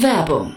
Werbung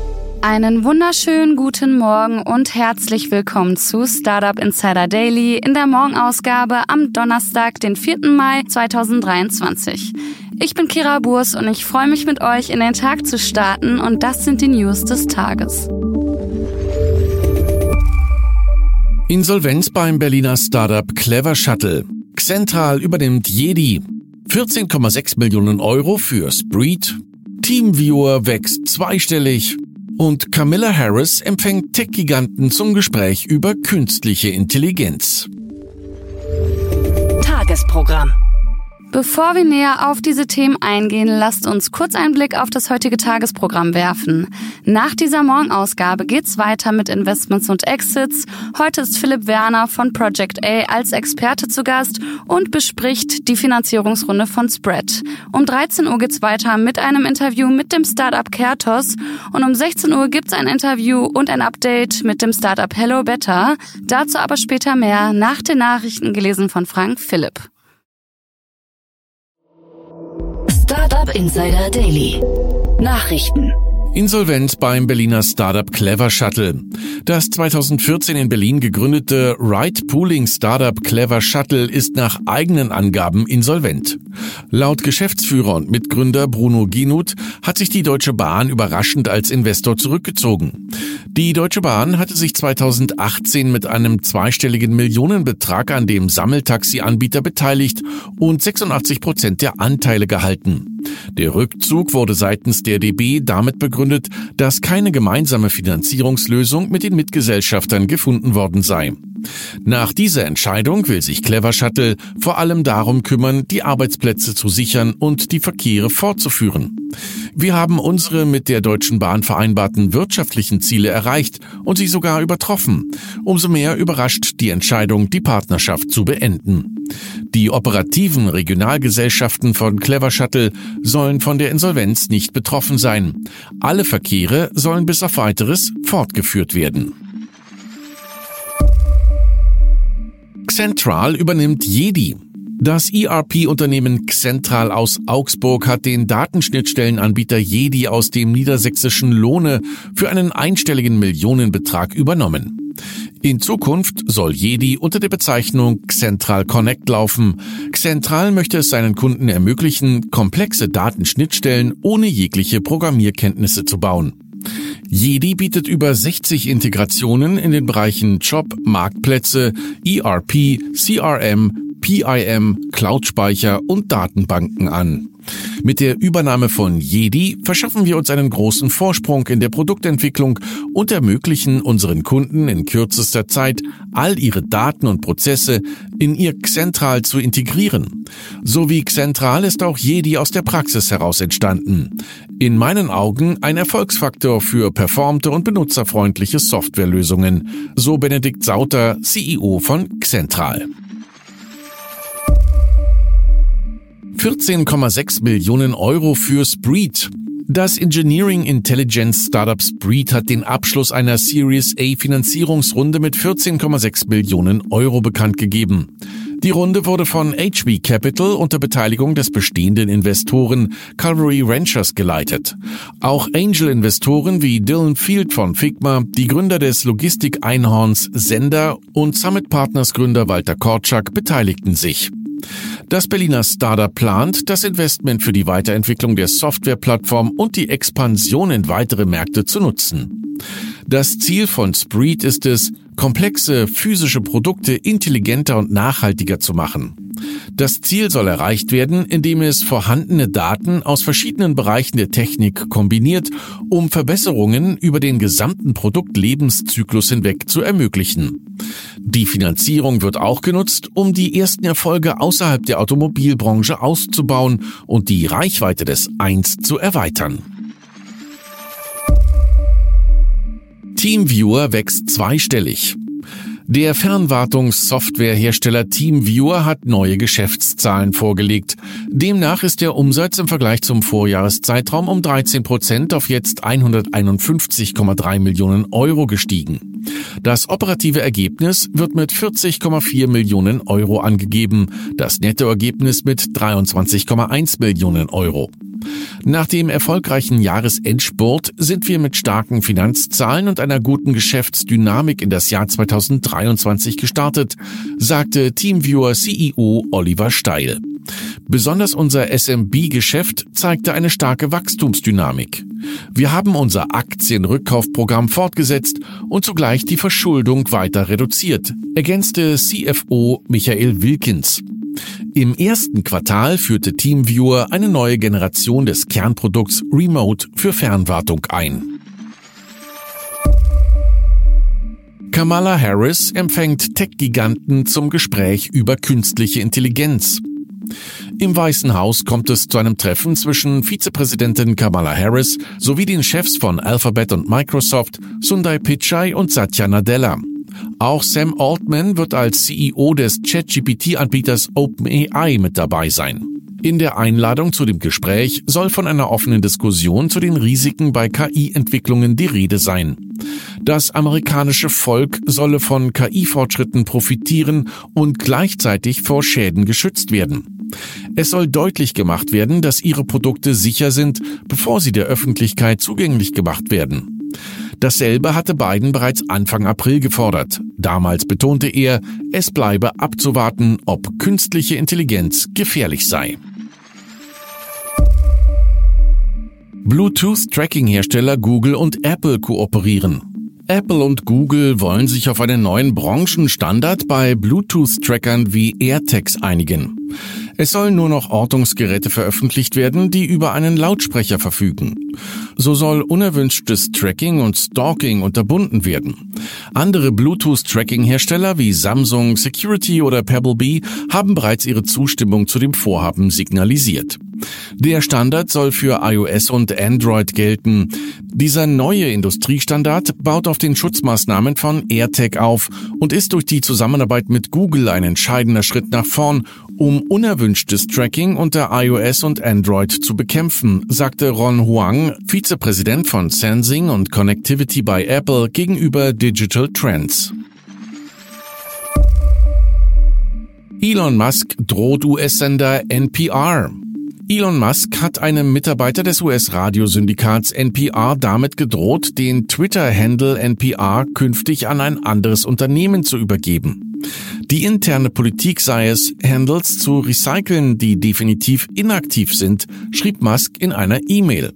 Einen wunderschönen guten Morgen und herzlich willkommen zu Startup Insider Daily in der Morgenausgabe am Donnerstag, den 4. Mai 2023. Ich bin Kira Burs und ich freue mich mit euch in den Tag zu starten und das sind die News des Tages. Insolvenz beim Berliner Startup Clever Shuttle. Xentral übernimmt Jedi. 14,6 Millionen Euro für Spreed. Teamviewer wächst zweistellig und Camilla Harris empfängt Tech-Giganten zum Gespräch über künstliche Intelligenz. Tagesprogramm. Bevor wir näher auf diese Themen eingehen, lasst uns kurz einen Blick auf das heutige Tagesprogramm werfen. Nach dieser Morgenausgabe geht's weiter mit Investments und Exits. Heute ist Philipp Werner von Project A als Experte zu Gast und bespricht die Finanzierungsrunde von Spread. Um 13 Uhr geht's weiter mit einem Interview mit dem Startup Kertos und um 16 Uhr gibt's ein Interview und ein Update mit dem Startup Hello Better. Dazu aber später mehr nach den Nachrichten gelesen von Frank Philipp. Startup Insider Daily. Nachrichten. Insolvenz beim Berliner Startup Clever Shuttle. Das 2014 in Berlin gegründete Ride-Pooling-Startup Clever Shuttle ist nach eigenen Angaben insolvent. Laut Geschäftsführer und Mitgründer Bruno Ginuth hat sich die Deutsche Bahn überraschend als Investor zurückgezogen. Die Deutsche Bahn hatte sich 2018 mit einem zweistelligen Millionenbetrag an dem Sammeltaxi-Anbieter beteiligt und 86 Prozent der Anteile gehalten. Der Rückzug wurde seitens der DB damit begründet, dass keine gemeinsame Finanzierungslösung mit den Mitgesellschaftern gefunden worden sei. Nach dieser Entscheidung will sich Clever Shuttle vor allem darum kümmern, die Arbeitsplätze zu sichern und die Verkehre fortzuführen. Wir haben unsere mit der Deutschen Bahn vereinbarten wirtschaftlichen Ziele erreicht und sie sogar übertroffen. Umso mehr überrascht die Entscheidung, die Partnerschaft zu beenden. Die operativen Regionalgesellschaften von Clever Shuttle sollen von der Insolvenz nicht betroffen sein. Alle Verkehre sollen bis auf weiteres fortgeführt werden. Xentral übernimmt Jedi. Das ERP-Unternehmen Xentral aus Augsburg hat den Datenschnittstellenanbieter Jedi aus dem niedersächsischen Lohne für einen einstelligen Millionenbetrag übernommen. In Zukunft soll Jedi unter der Bezeichnung Xentral Connect laufen. Xentral möchte es seinen Kunden ermöglichen, komplexe Datenschnittstellen ohne jegliche Programmierkenntnisse zu bauen. Jedi bietet über 60 Integrationen in den Bereichen Job, Marktplätze, ERP, CRM, PIM, Cloud-Speicher und Datenbanken an. Mit der Übernahme von Jedi verschaffen wir uns einen großen Vorsprung in der Produktentwicklung und ermöglichen unseren Kunden in kürzester Zeit, all ihre Daten und Prozesse in ihr Xentral zu integrieren. So wie Xentral ist auch Jedi aus der Praxis heraus entstanden. In meinen Augen ein Erfolgsfaktor für performte und benutzerfreundliche Softwarelösungen, so Benedikt Sauter, CEO von Xentral. 14,6 Millionen Euro für Spreed. Das Engineering Intelligence Startup Spreed hat den Abschluss einer Series A Finanzierungsrunde mit 14,6 Millionen Euro bekannt gegeben. Die Runde wurde von HB Capital unter Beteiligung des bestehenden Investoren Calvary Ranchers geleitet. Auch Angel-Investoren wie Dylan Field von Figma, die Gründer des Logistik-Einhorns Sender und Summit Partners Gründer Walter Korczak beteiligten sich. Das Berliner Startup plant, das Investment für die Weiterentwicklung der Softwareplattform und die Expansion in weitere Märkte zu nutzen. Das Ziel von Spreed ist es, komplexe physische Produkte intelligenter und nachhaltiger zu machen. Das Ziel soll erreicht werden, indem es vorhandene Daten aus verschiedenen Bereichen der Technik kombiniert, um Verbesserungen über den gesamten Produktlebenszyklus hinweg zu ermöglichen. Die Finanzierung wird auch genutzt, um die ersten Erfolge außerhalb der Automobilbranche auszubauen und die Reichweite des Eins zu erweitern. Teamviewer wächst zweistellig. Der Fernwartungssoftwarehersteller TeamViewer hat neue Geschäftszahlen vorgelegt. Demnach ist der Umsatz im Vergleich zum Vorjahreszeitraum um 13 Prozent auf jetzt 151,3 Millionen Euro gestiegen. Das operative Ergebnis wird mit 40,4 Millionen Euro angegeben, das Nettoergebnis mit 23,1 Millionen Euro. Nach dem erfolgreichen Jahresendspurt sind wir mit starken Finanzzahlen und einer guten Geschäftsdynamik in das Jahr 2023 gestartet, sagte Teamviewer CEO Oliver Steil. Besonders unser SMB-Geschäft zeigte eine starke Wachstumsdynamik. Wir haben unser Aktienrückkaufprogramm fortgesetzt und zugleich die Verschuldung weiter reduziert, ergänzte CFO Michael Wilkins. Im ersten Quartal führte TeamViewer eine neue Generation des Kernprodukts Remote für Fernwartung ein. Kamala Harris empfängt Tech-Giganten zum Gespräch über künstliche Intelligenz. Im Weißen Haus kommt es zu einem Treffen zwischen Vizepräsidentin Kamala Harris sowie den Chefs von Alphabet und Microsoft, Sundar Pichai und Satya Nadella. Auch Sam Altman wird als CEO des ChatGPT-Anbieters OpenAI mit dabei sein. In der Einladung zu dem Gespräch soll von einer offenen Diskussion zu den Risiken bei KI-Entwicklungen die Rede sein. Das amerikanische Volk solle von KI-Fortschritten profitieren und gleichzeitig vor Schäden geschützt werden. Es soll deutlich gemacht werden, dass ihre Produkte sicher sind, bevor sie der Öffentlichkeit zugänglich gemacht werden. Dasselbe hatte Biden bereits Anfang April gefordert. Damals betonte er, es bleibe abzuwarten, ob künstliche Intelligenz gefährlich sei. Bluetooth-Tracking-Hersteller Google und Apple kooperieren. Apple und Google wollen sich auf einen neuen Branchenstandard bei Bluetooth-Trackern wie AirTags einigen. Es sollen nur noch Ortungsgeräte veröffentlicht werden, die über einen Lautsprecher verfügen. So soll unerwünschtes Tracking und Stalking unterbunden werden. Andere Bluetooth-Tracking-Hersteller wie Samsung, Security oder Pebblebee haben bereits ihre Zustimmung zu dem Vorhaben signalisiert. Der Standard soll für iOS und Android gelten. Dieser neue Industriestandard baut auf den Schutzmaßnahmen von AirTag auf und ist durch die Zusammenarbeit mit Google ein entscheidender Schritt nach vorn, um unerwünschtes Tracking unter iOS und Android zu bekämpfen, sagte Ron Huang, Vizepräsident von Sensing und Connectivity bei Apple gegenüber Digital Trends. Elon Musk droht US-Sender NPR. Elon Musk hat einem Mitarbeiter des US-Radiosyndikats NPR damit gedroht, den Twitter-Handle NPR künftig an ein anderes Unternehmen zu übergeben. Die interne Politik sei es, Handles zu recyceln, die definitiv inaktiv sind, schrieb Musk in einer E-Mail.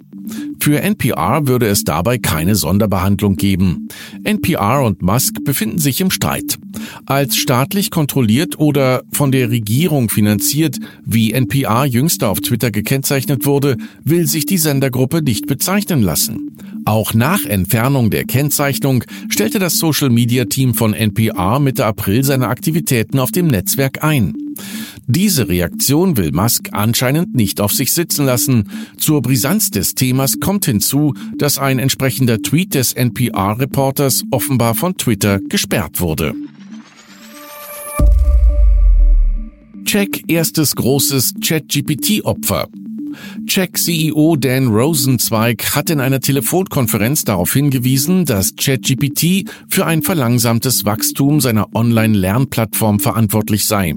Für NPR würde es dabei keine Sonderbehandlung geben. NPR und Musk befinden sich im Streit. Als staatlich kontrolliert oder von der Regierung finanziert, wie NPR jüngst auf Twitter gekennzeichnet wurde, will sich die Sendergruppe nicht bezeichnen lassen. Auch nach Entfernung der Kennzeichnung stellte das Social Media Team von NPR Mitte April seine Aktivitäten auf dem Netzwerk ein. Diese Reaktion will Musk anscheinend nicht auf sich sitzen lassen. Zur Brisanz des Themas kommt hinzu, dass ein entsprechender Tweet des NPR-Reporters offenbar von Twitter gesperrt wurde. Check erstes großes ChatGPT-Opfer. Check-CEO Dan Rosenzweig hat in einer Telefonkonferenz darauf hingewiesen, dass ChatGPT für ein verlangsamtes Wachstum seiner Online-Lernplattform verantwortlich sei.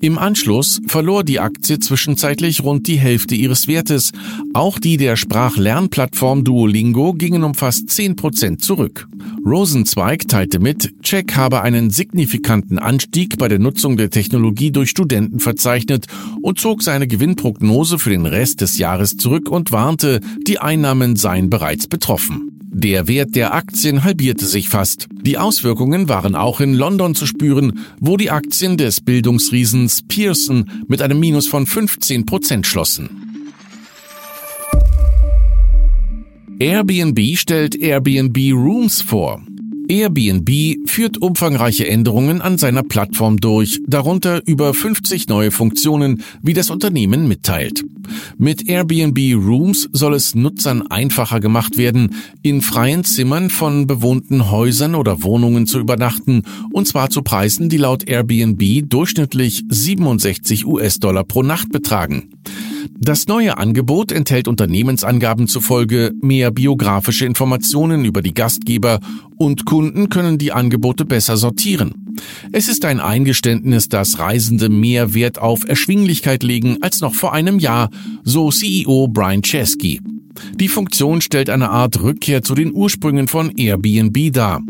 Im Anschluss verlor die Aktie zwischenzeitlich rund die Hälfte ihres Wertes. Auch die der Sprachlernplattform Duolingo gingen um fast 10 Prozent zurück. Rosenzweig teilte mit, Check habe einen signifikanten Anstieg bei der Nutzung der Technologie durch Studenten verzeichnet und zog seine Gewinnprognose für den Rest des Jahres zurück und warnte, die Einnahmen seien bereits betroffen. Der Wert der Aktien halbierte sich fast. Die Auswirkungen waren auch in London zu spüren, wo die Aktien des Bildungsriesens Pearson mit einem Minus von 15 Prozent schlossen. Airbnb stellt Airbnb Rooms vor. Airbnb führt umfangreiche Änderungen an seiner Plattform durch, darunter über 50 neue Funktionen, wie das Unternehmen mitteilt. Mit Airbnb Rooms soll es Nutzern einfacher gemacht werden, in freien Zimmern von bewohnten Häusern oder Wohnungen zu übernachten, und zwar zu Preisen, die laut Airbnb durchschnittlich 67 US-Dollar pro Nacht betragen. Das neue Angebot enthält Unternehmensangaben zufolge mehr biografische Informationen über die Gastgeber und Kunden können die Angebote besser sortieren. Es ist ein Eingeständnis, dass Reisende mehr Wert auf Erschwinglichkeit legen als noch vor einem Jahr, so CEO Brian Chesky. Die Funktion stellt eine Art Rückkehr zu den Ursprüngen von Airbnb dar.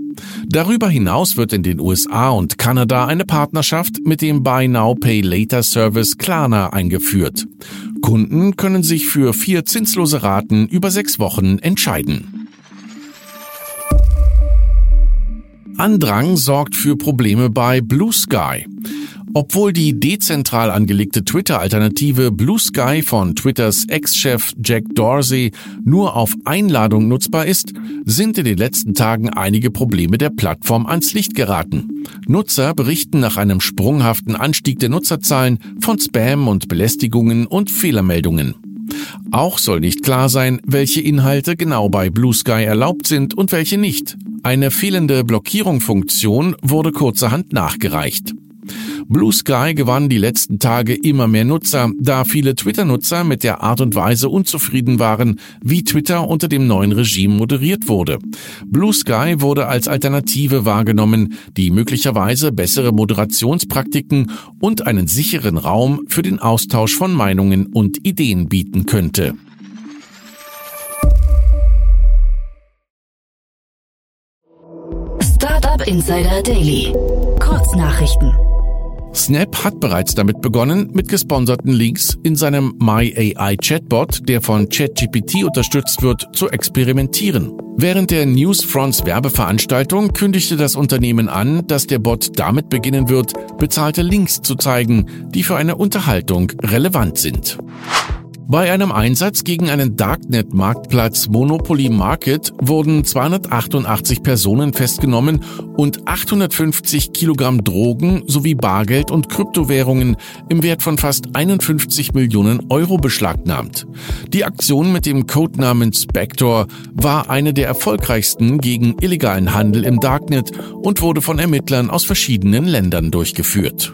Darüber hinaus wird in den USA und Kanada eine Partnerschaft mit dem Buy Now Pay Later Service Klarna eingeführt. Kunden können sich für vier zinslose Raten über sechs Wochen entscheiden. Andrang sorgt für Probleme bei Blue Sky. Obwohl die dezentral angelegte Twitter-Alternative Blue Sky von Twitters Ex-Chef Jack Dorsey nur auf Einladung nutzbar ist, sind in den letzten Tagen einige Probleme der Plattform ans Licht geraten. Nutzer berichten nach einem sprunghaften Anstieg der Nutzerzahlen von Spam und Belästigungen und Fehlermeldungen. Auch soll nicht klar sein, welche Inhalte genau bei Blue Sky erlaubt sind und welche nicht. Eine fehlende Blockierungsfunktion wurde kurzerhand nachgereicht. Blue Sky gewann die letzten Tage immer mehr Nutzer, da viele Twitter-Nutzer mit der Art und Weise unzufrieden waren, wie Twitter unter dem neuen Regime moderiert wurde. Blue Sky wurde als Alternative wahrgenommen, die möglicherweise bessere Moderationspraktiken und einen sicheren Raum für den Austausch von Meinungen und Ideen bieten könnte. Startup Insider Daily. Kurznachrichten. Snap hat bereits damit begonnen, mit gesponserten Links in seinem MyAI Chatbot, der von ChatGPT unterstützt wird, zu experimentieren. Während der Newsfronts Werbeveranstaltung kündigte das Unternehmen an, dass der Bot damit beginnen wird, bezahlte Links zu zeigen, die für eine Unterhaltung relevant sind. Bei einem Einsatz gegen einen Darknet-Marktplatz Monopoly Market wurden 288 Personen festgenommen und 850 Kilogramm Drogen sowie Bargeld und Kryptowährungen im Wert von fast 51 Millionen Euro beschlagnahmt. Die Aktion mit dem Codenamen Spector war eine der erfolgreichsten gegen illegalen Handel im Darknet und wurde von Ermittlern aus verschiedenen Ländern durchgeführt.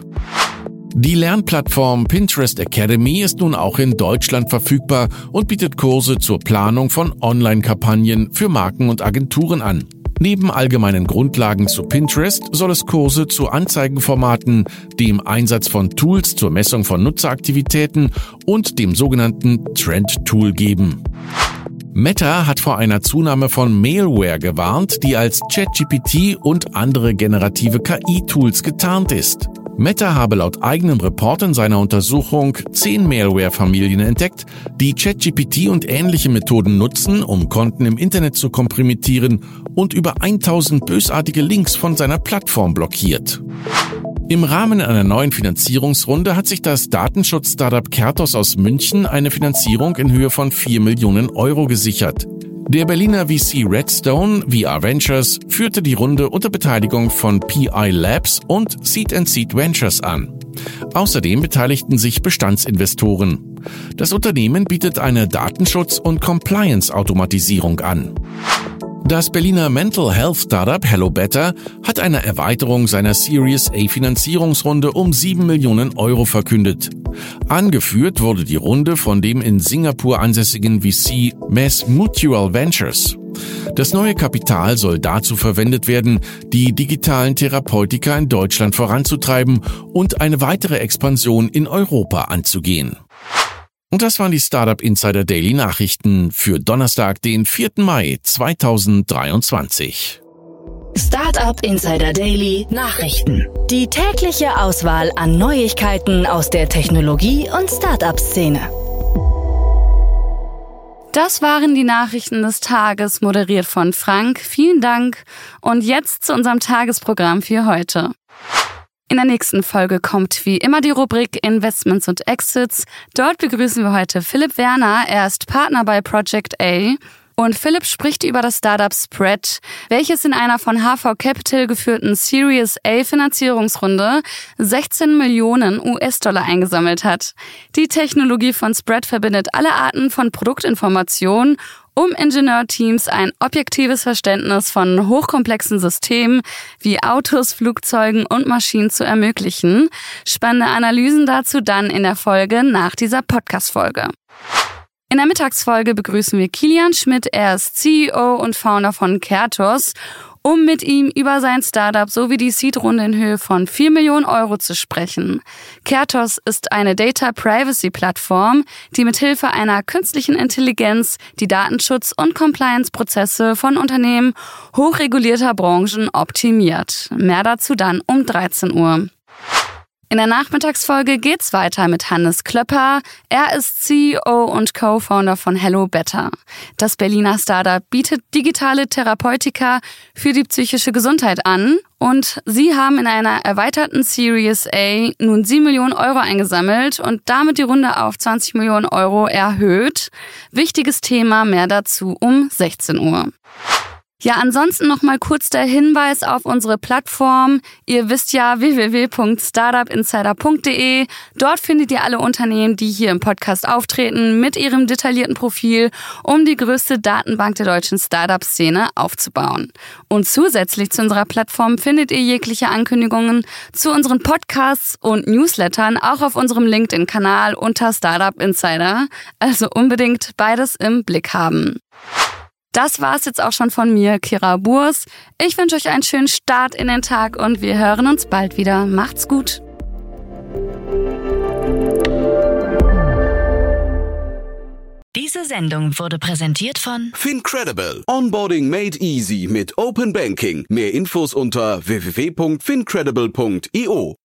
Die Lernplattform Pinterest Academy ist nun auch in Deutschland verfügbar und bietet Kurse zur Planung von Online-Kampagnen für Marken und Agenturen an. Neben allgemeinen Grundlagen zu Pinterest soll es Kurse zu Anzeigenformaten, dem Einsatz von Tools zur Messung von Nutzeraktivitäten und dem sogenannten Trend Tool geben. Meta hat vor einer Zunahme von Mailware gewarnt, die als ChatGPT und andere generative KI-Tools getarnt ist. Meta habe laut eigenem Report in seiner Untersuchung zehn Malware-Familien entdeckt, die ChatGPT und ähnliche Methoden nutzen, um Konten im Internet zu komprimieren und über 1000 bösartige Links von seiner Plattform blockiert. Im Rahmen einer neuen Finanzierungsrunde hat sich das Datenschutz-Startup Kertos aus München eine Finanzierung in Höhe von 4 Millionen Euro gesichert. Der Berliner VC Redstone VR Ventures führte die Runde unter Beteiligung von PI Labs und Seed Seed Ventures an. Außerdem beteiligten sich Bestandsinvestoren. Das Unternehmen bietet eine Datenschutz- und Compliance-Automatisierung an. Das Berliner Mental Health Startup Hello Better hat eine Erweiterung seiner Series A Finanzierungsrunde um 7 Millionen Euro verkündet. Angeführt wurde die Runde von dem in Singapur ansässigen VC Mass Mutual Ventures. Das neue Kapital soll dazu verwendet werden, die digitalen Therapeutika in Deutschland voranzutreiben und eine weitere Expansion in Europa anzugehen. Und das waren die Startup Insider Daily Nachrichten für Donnerstag, den 4. Mai 2023. Startup Insider Daily Nachrichten. Die tägliche Auswahl an Neuigkeiten aus der Technologie- und Startup-Szene. Das waren die Nachrichten des Tages, moderiert von Frank. Vielen Dank. Und jetzt zu unserem Tagesprogramm für heute. In der nächsten Folge kommt wie immer die Rubrik Investments und Exits. Dort begrüßen wir heute Philipp Werner. Er ist Partner bei Project A. Und Philipp spricht über das Startup Spread, welches in einer von HV Capital geführten Series A Finanzierungsrunde 16 Millionen US-Dollar eingesammelt hat. Die Technologie von Spread verbindet alle Arten von Produktinformationen um Ingenieurteams ein objektives Verständnis von hochkomplexen Systemen wie Autos, Flugzeugen und Maschinen zu ermöglichen. Spannende Analysen dazu dann in der Folge nach dieser Podcast-Folge. In der Mittagsfolge begrüßen wir Kilian Schmidt. Er ist CEO und Founder von Kertos, um mit ihm über sein Startup sowie die Seed-Runde in Höhe von 4 Millionen Euro zu sprechen. Kertos ist eine Data Privacy Plattform, die mithilfe einer künstlichen Intelligenz die Datenschutz- und Compliance-Prozesse von Unternehmen hochregulierter Branchen optimiert. Mehr dazu dann um 13 Uhr. In der Nachmittagsfolge geht's weiter mit Hannes Klöpper. Er ist CEO und Co-Founder von Hello Better. Das Berliner Startup bietet digitale Therapeutika für die psychische Gesundheit an und sie haben in einer erweiterten Series A nun 7 Millionen Euro eingesammelt und damit die Runde auf 20 Millionen Euro erhöht. Wichtiges Thema, mehr dazu um 16 Uhr. Ja, ansonsten noch mal kurz der Hinweis auf unsere Plattform. Ihr wisst ja www.startupinsider.de. Dort findet ihr alle Unternehmen, die hier im Podcast auftreten, mit ihrem detaillierten Profil, um die größte Datenbank der deutschen Startup-Szene aufzubauen. Und zusätzlich zu unserer Plattform findet ihr jegliche Ankündigungen zu unseren Podcasts und Newslettern auch auf unserem LinkedIn-Kanal unter Startup Insider. Also unbedingt beides im Blick haben. Das war's jetzt auch schon von mir, Kira Burs. Ich wünsche euch einen schönen Start in den Tag und wir hören uns bald wieder. Macht's gut. Diese Sendung wurde präsentiert von Fincredible. Onboarding made easy mit Open Banking. Mehr Infos unter www.fincredible.io.